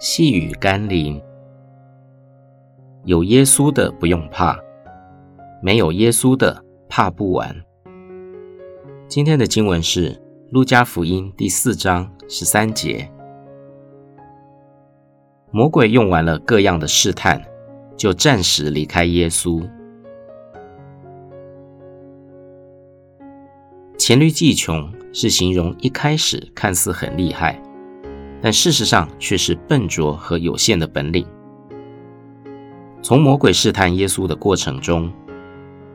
细雨甘霖，有耶稣的不用怕，没有耶稣的怕不完。今天的经文是《路加福音》第四章十三节。魔鬼用完了各样的试探，就暂时离开耶稣。黔驴技穷是形容一开始看似很厉害。但事实上却是笨拙和有限的本领。从魔鬼试探耶稣的过程中，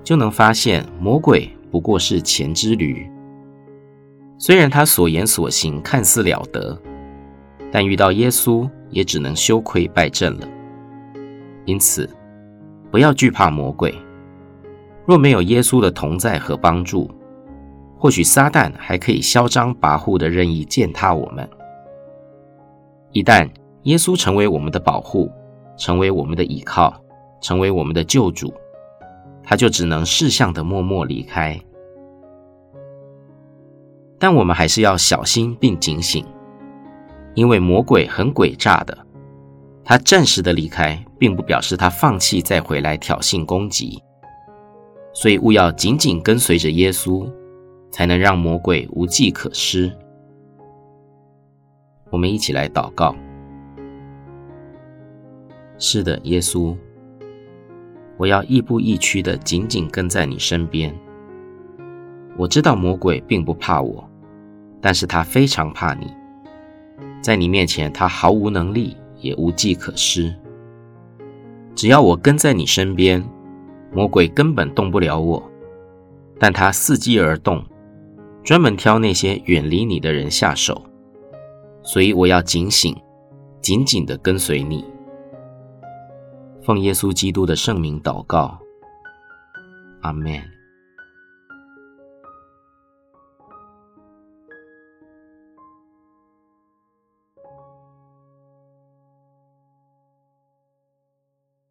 就能发现魔鬼不过是前之驴。虽然他所言所行看似了得，但遇到耶稣也只能羞愧败阵了。因此，不要惧怕魔鬼。若没有耶稣的同在和帮助，或许撒旦还可以嚣张跋扈地任意践踏我们。一旦耶稣成为我们的保护，成为我们的依靠，成为我们的救主，他就只能识相的默默离开。但我们还是要小心并警醒，因为魔鬼很诡诈的，他暂时的离开，并不表示他放弃再回来挑衅攻击，所以务要紧紧跟随着耶稣，才能让魔鬼无计可施。我们一起来祷告。是的，耶稣，我要亦步亦趋的紧紧跟在你身边。我知道魔鬼并不怕我，但是他非常怕你。在你面前，他毫无能力，也无计可施。只要我跟在你身边，魔鬼根本动不了我。但他伺机而动，专门挑那些远离你的人下手。所以我要警醒，紧紧地跟随你。奉耶稣基督的圣名祷告，阿门。